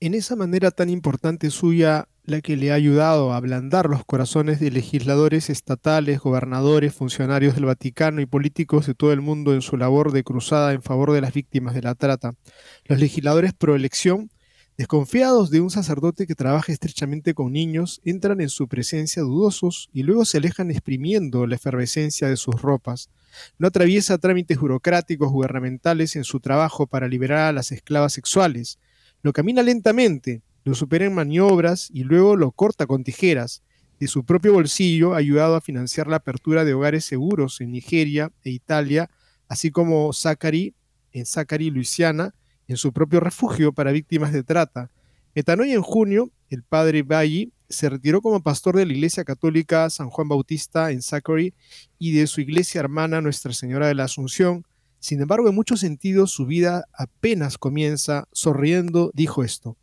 En esa manera tan importante suya, la que le ha ayudado a ablandar los corazones de legisladores estatales, gobernadores, funcionarios del Vaticano y políticos de todo el mundo en su labor de cruzada en favor de las víctimas de la trata. Los legisladores pro elección, desconfiados de un sacerdote que trabaja estrechamente con niños, entran en su presencia dudosos y luego se alejan exprimiendo la efervescencia de sus ropas. No atraviesa trámites burocráticos gubernamentales en su trabajo para liberar a las esclavas sexuales. Lo camina lentamente, lo supera en maniobras y luego lo corta con tijeras. De su propio bolsillo ha ayudado a financiar la apertura de hogares seguros en Nigeria e Italia, así como Zachary, en Zachary, Luisiana, en su propio refugio para víctimas de trata. Metanoia en junio, el padre Bayi se retiró como pastor de la Iglesia Católica San Juan Bautista en Zachary y de su iglesia hermana Nuestra Señora de la Asunción. Sin embargo, en muchos sentidos su vida apenas comienza. Sonriendo, dijo esto.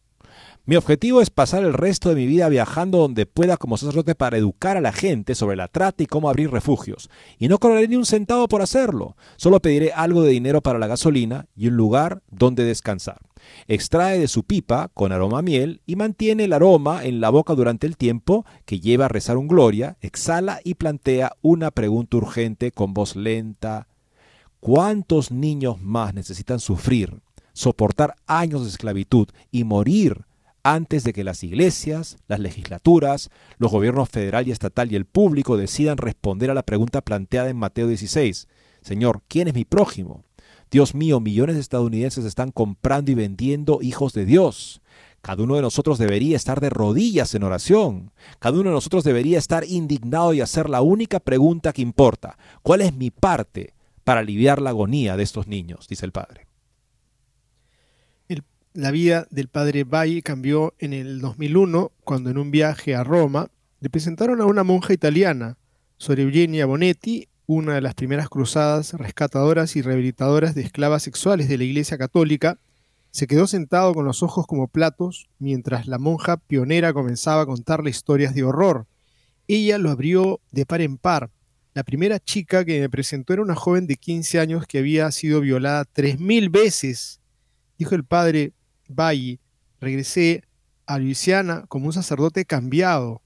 Mi objetivo es pasar el resto de mi vida viajando donde pueda como sacerdote para educar a la gente sobre la trata y cómo abrir refugios. Y no cobraré ni un centavo por hacerlo. Solo pediré algo de dinero para la gasolina y un lugar donde descansar. Extrae de su pipa con aroma miel y mantiene el aroma en la boca durante el tiempo que lleva a rezar un gloria, exhala y plantea una pregunta urgente con voz lenta. ¿Cuántos niños más necesitan sufrir, soportar años de esclavitud y morir antes de que las iglesias, las legislaturas, los gobiernos federal y estatal y el público decidan responder a la pregunta planteada en Mateo 16? Señor, ¿quién es mi prójimo? Dios mío, millones de estadounidenses están comprando y vendiendo hijos de Dios. Cada uno de nosotros debería estar de rodillas en oración. Cada uno de nosotros debería estar indignado y hacer la única pregunta que importa. ¿Cuál es mi parte para aliviar la agonía de estos niños? Dice el padre. La vida del padre Bay cambió en el 2001 cuando en un viaje a Roma le presentaron a una monja italiana, Sor Eugenia Bonetti, una de las primeras cruzadas rescatadoras y rehabilitadoras de esclavas sexuales de la Iglesia Católica, se quedó sentado con los ojos como platos mientras la monja pionera comenzaba a contarle historias de horror. Ella lo abrió de par en par. La primera chica que me presentó era una joven de 15 años que había sido violada tres mil veces. Dijo el padre Valle, regresé a Luisiana como un sacerdote cambiado.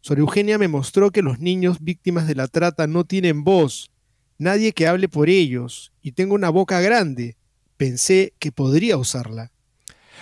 Sor Eugenia me mostró que los niños víctimas de la trata no tienen voz, nadie que hable por ellos, y tengo una boca grande. Pensé que podría usarla.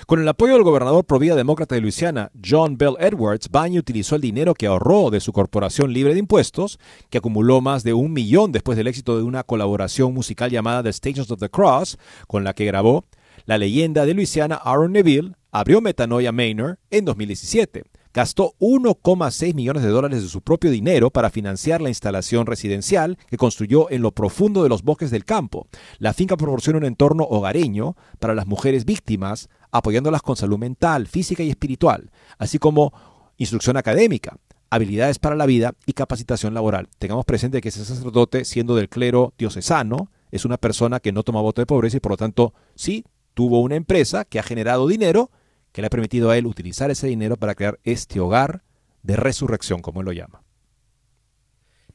Con el apoyo del gobernador provida demócrata de Luisiana, John Bell Edwards, Baño utilizó el dinero que ahorró de su corporación libre de impuestos, que acumuló más de un millón después del éxito de una colaboración musical llamada The Stations of the Cross, con la que grabó la leyenda de Luisiana Aaron Neville, abrió Metanoia Manor en 2017 gastó 1,6 millones de dólares de su propio dinero para financiar la instalación residencial que construyó en lo profundo de los bosques del campo. La finca proporciona un entorno hogareño para las mujeres víctimas, apoyándolas con salud mental, física y espiritual, así como instrucción académica, habilidades para la vida y capacitación laboral. Tengamos presente que ese sacerdote, siendo del clero diocesano, es una persona que no toma voto de pobreza y por lo tanto sí tuvo una empresa que ha generado dinero que le ha permitido a él utilizar ese dinero para crear este hogar de resurrección, como él lo llama.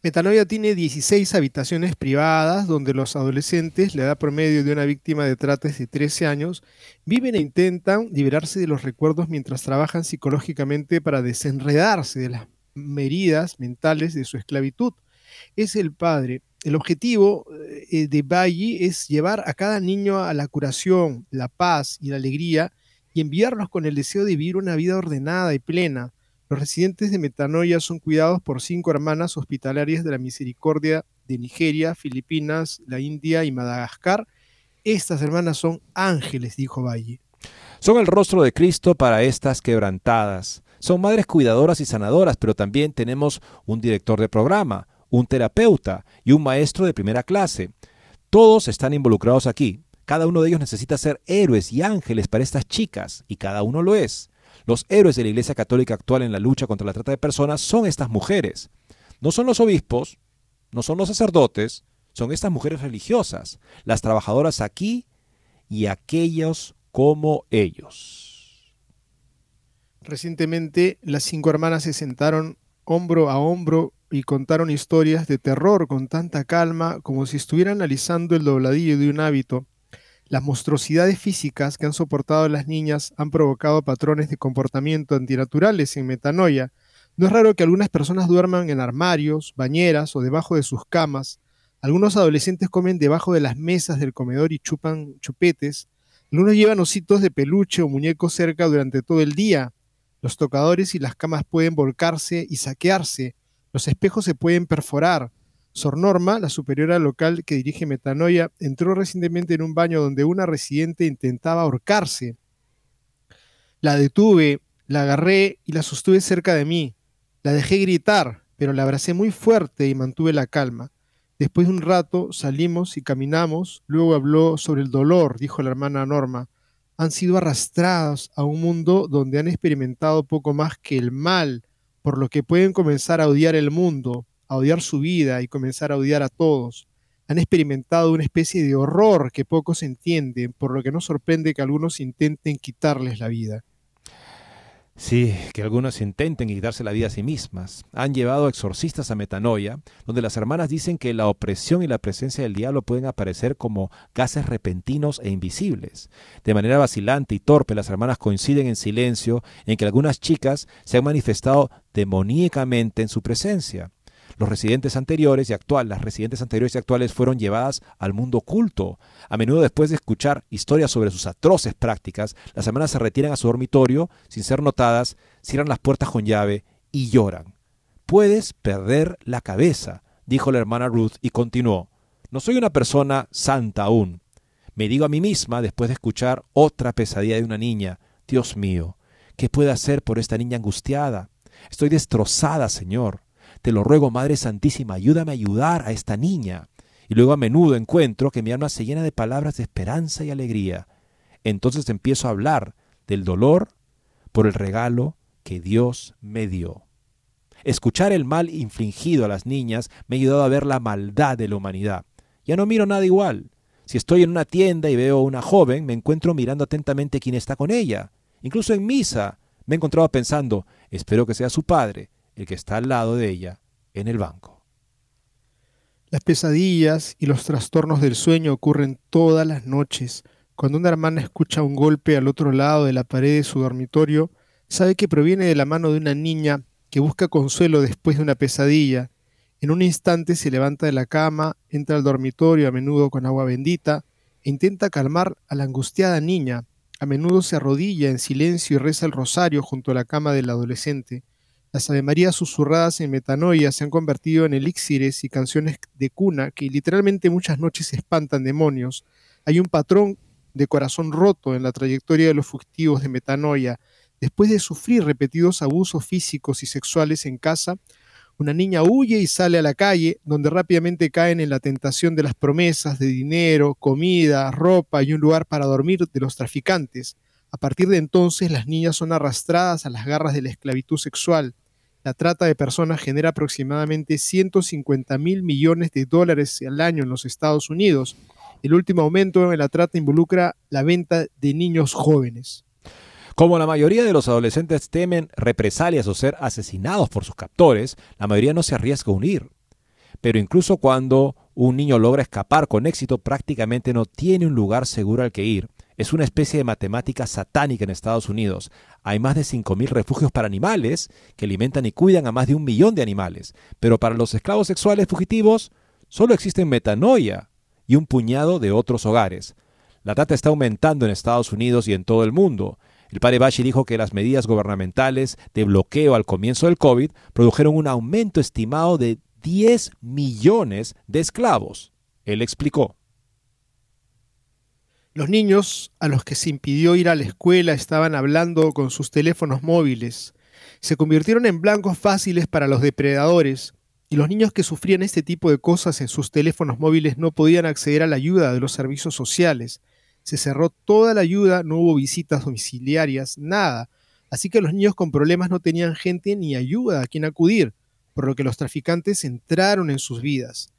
Metanoia tiene 16 habitaciones privadas donde los adolescentes, la edad promedio de una víctima de trata es de 13 años, viven e intentan liberarse de los recuerdos mientras trabajan psicológicamente para desenredarse de las heridas mentales de su esclavitud. Es el padre. El objetivo eh, de Valle es llevar a cada niño a la curación, la paz y la alegría y enviarlos con el deseo de vivir una vida ordenada y plena. Los residentes de Metanoia son cuidados por cinco hermanas hospitalarias de la Misericordia de Nigeria, Filipinas, la India y Madagascar. Estas hermanas son ángeles, dijo Valle. Son el rostro de Cristo para estas quebrantadas. Son madres cuidadoras y sanadoras, pero también tenemos un director de programa, un terapeuta y un maestro de primera clase. Todos están involucrados aquí. Cada uno de ellos necesita ser héroes y ángeles para estas chicas, y cada uno lo es. Los héroes de la Iglesia Católica actual en la lucha contra la trata de personas son estas mujeres. No son los obispos, no son los sacerdotes, son estas mujeres religiosas, las trabajadoras aquí y aquellos como ellos. Recientemente las cinco hermanas se sentaron hombro a hombro y contaron historias de terror con tanta calma como si estuvieran analizando el dobladillo de un hábito las monstruosidades físicas que han soportado las niñas han provocado patrones de comportamiento antinaturales en metanoia. No es raro que algunas personas duerman en armarios, bañeras o debajo de sus camas. Algunos adolescentes comen debajo de las mesas del comedor y chupan chupetes. Algunos llevan ositos de peluche o muñecos cerca durante todo el día. Los tocadores y las camas pueden volcarse y saquearse. Los espejos se pueden perforar. Sor Norma, la superiora local que dirige Metanoia, entró recientemente en un baño donde una residente intentaba ahorcarse. La detuve, la agarré y la sostuve cerca de mí. La dejé gritar, pero la abracé muy fuerte y mantuve la calma. Después de un rato salimos y caminamos, luego habló sobre el dolor, dijo la hermana Norma. Han sido arrastrados a un mundo donde han experimentado poco más que el mal, por lo que pueden comenzar a odiar el mundo, a odiar su vida y comenzar a odiar a todos. Han experimentado una especie de horror que pocos entienden, por lo que no sorprende que algunos intenten quitarles la vida. Sí, que algunos intenten quitarse la vida a sí mismas. Han llevado exorcistas a Metanoia, donde las hermanas dicen que la opresión y la presencia del diablo pueden aparecer como gases repentinos e invisibles. De manera vacilante y torpe, las hermanas coinciden en silencio en que algunas chicas se han manifestado demoníacamente en su presencia. Los residentes anteriores y actuales, las residentes anteriores y actuales fueron llevadas al mundo oculto. A menudo después de escuchar historias sobre sus atroces prácticas, las hermanas se retiran a su dormitorio sin ser notadas, cierran las puertas con llave y lloran. Puedes perder la cabeza, dijo la hermana Ruth y continuó. No soy una persona santa aún. Me digo a mí misma, después de escuchar otra pesadilla de una niña, Dios mío, ¿qué puedo hacer por esta niña angustiada? Estoy destrozada, Señor. Te lo ruego, Madre Santísima, ayúdame a ayudar a esta niña. Y luego a menudo encuentro que mi alma se llena de palabras de esperanza y alegría. Entonces empiezo a hablar del dolor por el regalo que Dios me dio. Escuchar el mal infligido a las niñas me ha ayudado a ver la maldad de la humanidad. Ya no miro nada igual. Si estoy en una tienda y veo a una joven, me encuentro mirando atentamente quién está con ella. Incluso en misa me he encontrado pensando, espero que sea su padre, el que está al lado de ella, en el banco. Las pesadillas y los trastornos del sueño ocurren todas las noches. Cuando una hermana escucha un golpe al otro lado de la pared de su dormitorio, sabe que proviene de la mano de una niña que busca consuelo después de una pesadilla. En un instante se levanta de la cama, entra al dormitorio a menudo con agua bendita e intenta calmar a la angustiada niña. A menudo se arrodilla en silencio y reza el rosario junto a la cama del adolescente. Las avemarías susurradas en metanoia se han convertido en elixires y canciones de cuna que literalmente muchas noches espantan demonios. Hay un patrón de corazón roto en la trayectoria de los fugitivos de metanoia, Después de sufrir repetidos abusos físicos y sexuales en casa, una niña huye y sale a la calle, donde rápidamente caen en la tentación de las promesas de dinero, comida, ropa y un lugar para dormir de los traficantes. A partir de entonces, las niñas son arrastradas a las garras de la esclavitud sexual. La trata de personas genera aproximadamente 150 mil millones de dólares al año en los Estados Unidos. El último aumento en la trata involucra la venta de niños jóvenes. Como la mayoría de los adolescentes temen represalias o ser asesinados por sus captores, la mayoría no se arriesga a unir. Pero incluso cuando un niño logra escapar con éxito, prácticamente no tiene un lugar seguro al que ir. Es una especie de matemática satánica en Estados Unidos. Hay más de 5.000 refugios para animales que alimentan y cuidan a más de un millón de animales. Pero para los esclavos sexuales fugitivos solo existen metanoia y un puñado de otros hogares. La trata está aumentando en Estados Unidos y en todo el mundo. El padre Bashi dijo que las medidas gubernamentales de bloqueo al comienzo del COVID produjeron un aumento estimado de 10 millones de esclavos. Él explicó. Los niños a los que se impidió ir a la escuela estaban hablando con sus teléfonos móviles. Se convirtieron en blancos fáciles para los depredadores y los niños que sufrían este tipo de cosas en sus teléfonos móviles no podían acceder a la ayuda de los servicios sociales se cerró toda la ayuda, no hubo visitas domiciliarias, nada. Así que los niños con problemas no tenían gente ni ayuda a quien acudir, por lo que los traficantes entraron en sus vidas.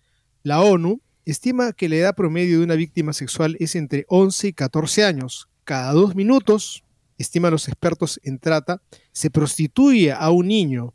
La ONU estima que la edad promedio de una víctima sexual es entre 11 y 14 años. Cada dos minutos, estiman los expertos en trata, se prostituye a un niño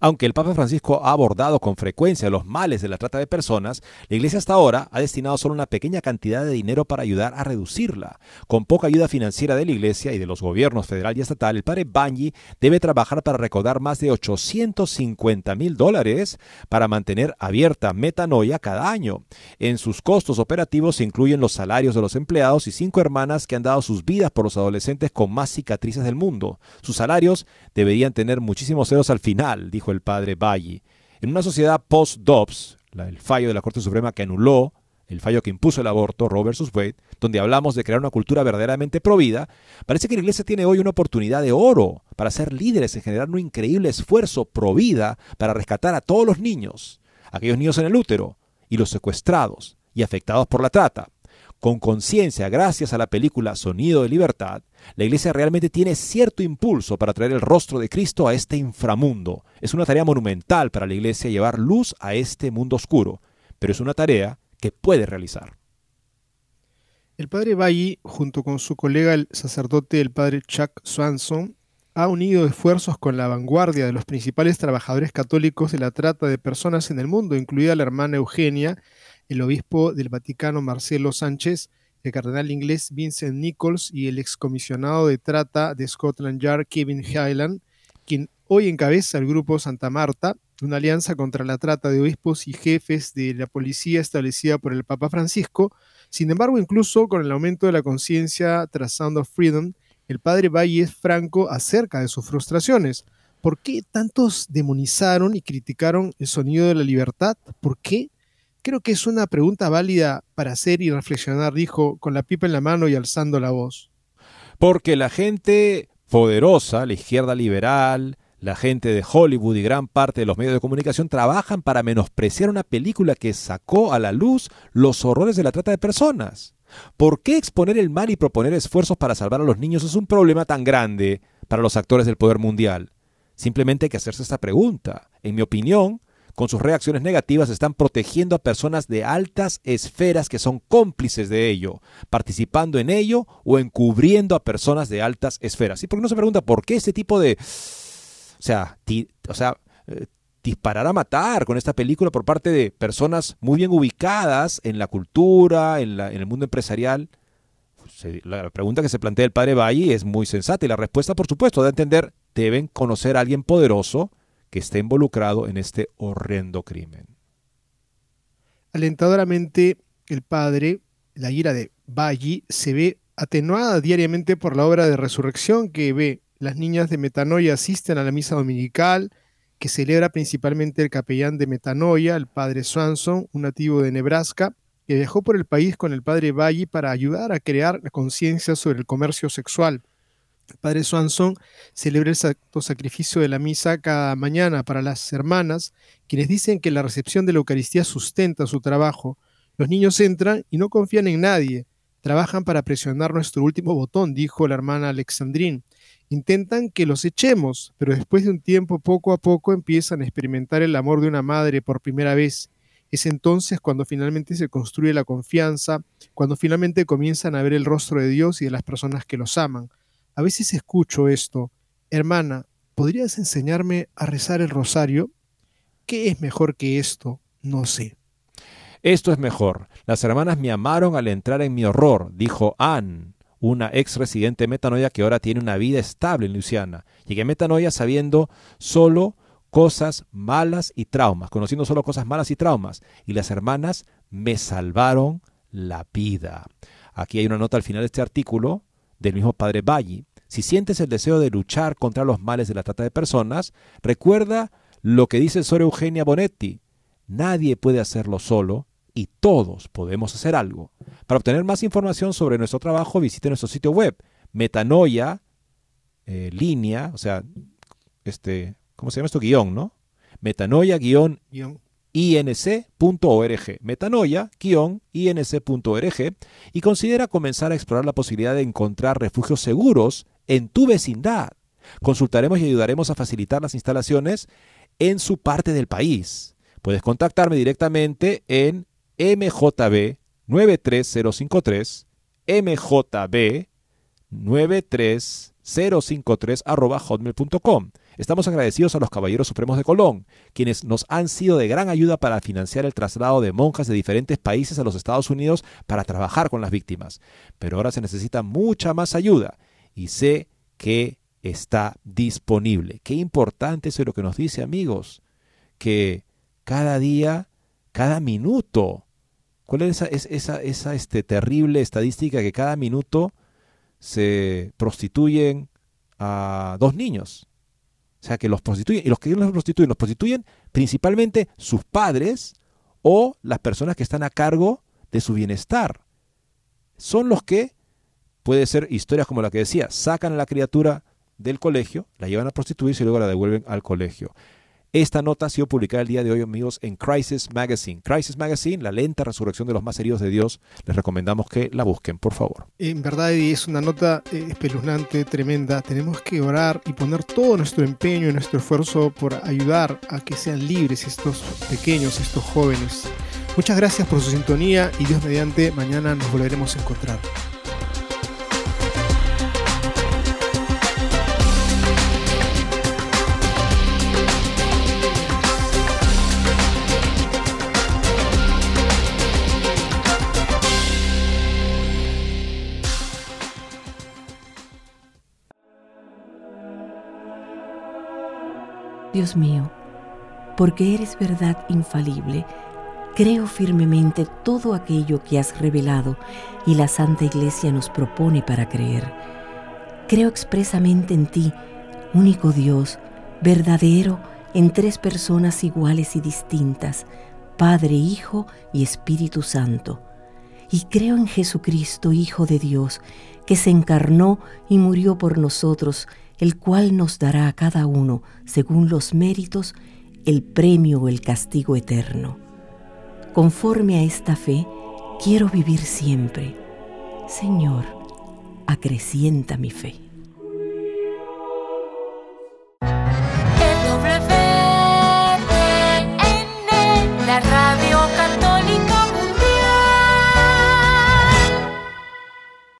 aunque el Papa Francisco ha abordado con frecuencia los males de la trata de personas, la Iglesia hasta ahora ha destinado solo una pequeña cantidad de dinero para ayudar a reducirla. Con poca ayuda financiera de la Iglesia y de los gobiernos federal y estatal, el padre Bangi debe trabajar para recaudar más de 850 mil dólares para mantener abierta Metanoia cada año. En sus costos operativos se incluyen los salarios de los empleados y cinco hermanas que han dado sus vidas por los adolescentes con más cicatrices del mundo. Sus salarios deberían tener muchísimos ceros al final dijo el padre Valle. En una sociedad post-Dobbs, el fallo de la Corte Suprema que anuló el fallo que impuso el aborto, Roe vs. Wade, donde hablamos de crear una cultura verdaderamente provida, parece que la Iglesia tiene hoy una oportunidad de oro para ser líderes en generar un increíble esfuerzo provida para rescatar a todos los niños, aquellos niños en el útero y los secuestrados y afectados por la trata. Con conciencia, gracias a la película Sonido de Libertad, la iglesia realmente tiene cierto impulso para traer el rostro de Cristo a este inframundo. Es una tarea monumental para la iglesia llevar luz a este mundo oscuro, pero es una tarea que puede realizar. El padre Bailly, junto con su colega el sacerdote el padre Chuck Swanson, ha unido esfuerzos con la vanguardia de los principales trabajadores católicos de la trata de personas en el mundo, incluida la hermana Eugenia, el obispo del Vaticano Marcelo Sánchez, el cardenal inglés Vincent Nichols y el excomisionado de trata de Scotland Yard Kevin Hyland, quien hoy encabeza el grupo Santa Marta, una alianza contra la trata de obispos y jefes de la policía establecida por el Papa Francisco. Sin embargo, incluso con el aumento de la conciencia tras Sound of Freedom, el padre Valle es franco acerca de sus frustraciones. ¿Por qué tantos demonizaron y criticaron el sonido de la libertad? ¿Por qué? Creo que es una pregunta válida para hacer y reflexionar, dijo, con la pipa en la mano y alzando la voz. Porque la gente poderosa, la izquierda liberal, la gente de Hollywood y gran parte de los medios de comunicación trabajan para menospreciar una película que sacó a la luz los horrores de la trata de personas. ¿Por qué exponer el mal y proponer esfuerzos para salvar a los niños es un problema tan grande para los actores del poder mundial? Simplemente hay que hacerse esta pregunta. En mi opinión, con sus reacciones negativas están protegiendo a personas de altas esferas que son cómplices de ello, participando en ello o encubriendo a personas de altas esferas. ¿Y por qué no se pregunta por qué este tipo de... O sea, o sea eh, disparar a matar con esta película por parte de personas muy bien ubicadas en la cultura, en, en el mundo empresarial? la pregunta que se plantea el padre Valle es muy sensata y la respuesta, por supuesto, da a entender, deben conocer a alguien poderoso que esté involucrado en este horrendo crimen. Alentadoramente, el padre, la ira de Valle, se ve atenuada diariamente por la obra de resurrección que ve. Las niñas de Metanoia asisten a la misa dominical, que celebra principalmente el capellán de Metanoia, el padre Swanson, un nativo de Nebraska, que viajó por el país con el padre Valle para ayudar a crear conciencia sobre el comercio sexual. Padre Swanson celebra el sacrificio de la misa cada mañana para las hermanas, quienes dicen que la recepción de la Eucaristía sustenta su trabajo. Los niños entran y no confían en nadie. Trabajan para presionar nuestro último botón, dijo la hermana Alexandrine. Intentan que los echemos, pero después de un tiempo, poco a poco, empiezan a experimentar el amor de una madre por primera vez. Es entonces cuando finalmente se construye la confianza, cuando finalmente comienzan a ver el rostro de Dios y de las personas que los aman. A veces escucho esto, hermana, ¿podrías enseñarme a rezar el rosario? ¿Qué es mejor que esto? No sé. Esto es mejor. Las hermanas me amaron al entrar en mi horror, dijo Anne, una ex residente metanoia que ahora tiene una vida estable en Luisiana. Llegué a metanoia sabiendo solo cosas malas y traumas, conociendo solo cosas malas y traumas. Y las hermanas me salvaron la vida. Aquí hay una nota al final de este artículo del mismo padre Valle. Si sientes el deseo de luchar contra los males de la trata de personas, recuerda lo que dice Sor Eugenia Bonetti. Nadie puede hacerlo solo y todos podemos hacer algo. Para obtener más información sobre nuestro trabajo, visite nuestro sitio web, metanoia, eh, línea, o sea, este, ¿cómo se llama esto? Guión, ¿no? Metanoia guion inc.org, metanoia-inc.org, y considera comenzar a explorar la posibilidad de encontrar refugios seguros en tu vecindad. Consultaremos y ayudaremos a facilitar las instalaciones en su parte del país. Puedes contactarme directamente en mjb 93053, mjb 93053 hotmail.com. Estamos agradecidos a los Caballeros Supremos de Colón, quienes nos han sido de gran ayuda para financiar el traslado de monjas de diferentes países a los Estados Unidos para trabajar con las víctimas. Pero ahora se necesita mucha más ayuda y sé que está disponible. Qué importante es lo que nos dice, amigos, que cada día, cada minuto, ¿cuál es esa, esa, esa este, terrible estadística que cada minuto se prostituyen a dos niños? O sea, que los prostituyen. Y los que los prostituyen, los prostituyen principalmente sus padres o las personas que están a cargo de su bienestar. Son los que, puede ser historias como la que decía, sacan a la criatura del colegio, la llevan a prostituirse y luego la devuelven al colegio. Esta nota ha sido publicada el día de hoy, amigos, en Crisis Magazine. Crisis Magazine, la lenta resurrección de los más heridos de Dios. Les recomendamos que la busquen, por favor. En verdad, es una nota eh, espeluznante, tremenda. Tenemos que orar y poner todo nuestro empeño y nuestro esfuerzo por ayudar a que sean libres estos pequeños, estos jóvenes. Muchas gracias por su sintonía y Dios mediante, mañana nos volveremos a encontrar. Dios mío, porque eres verdad infalible, creo firmemente todo aquello que has revelado y la Santa Iglesia nos propone para creer. Creo expresamente en ti, único Dios, verdadero, en tres personas iguales y distintas, Padre, Hijo y Espíritu Santo. Y creo en Jesucristo, Hijo de Dios, que se encarnó y murió por nosotros, el cual nos dará a cada uno, según los méritos, el premio o el castigo eterno. Conforme a esta fe, quiero vivir siempre. Señor, acrecienta mi fe.